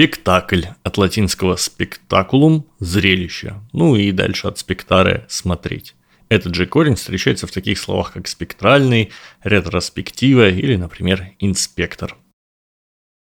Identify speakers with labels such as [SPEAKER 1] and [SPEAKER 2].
[SPEAKER 1] Спектакль от латинского спектакулум – зрелище. Ну и дальше от спектаре – смотреть. Этот же корень встречается в таких словах, как спектральный, ретроспектива или, например, инспектор –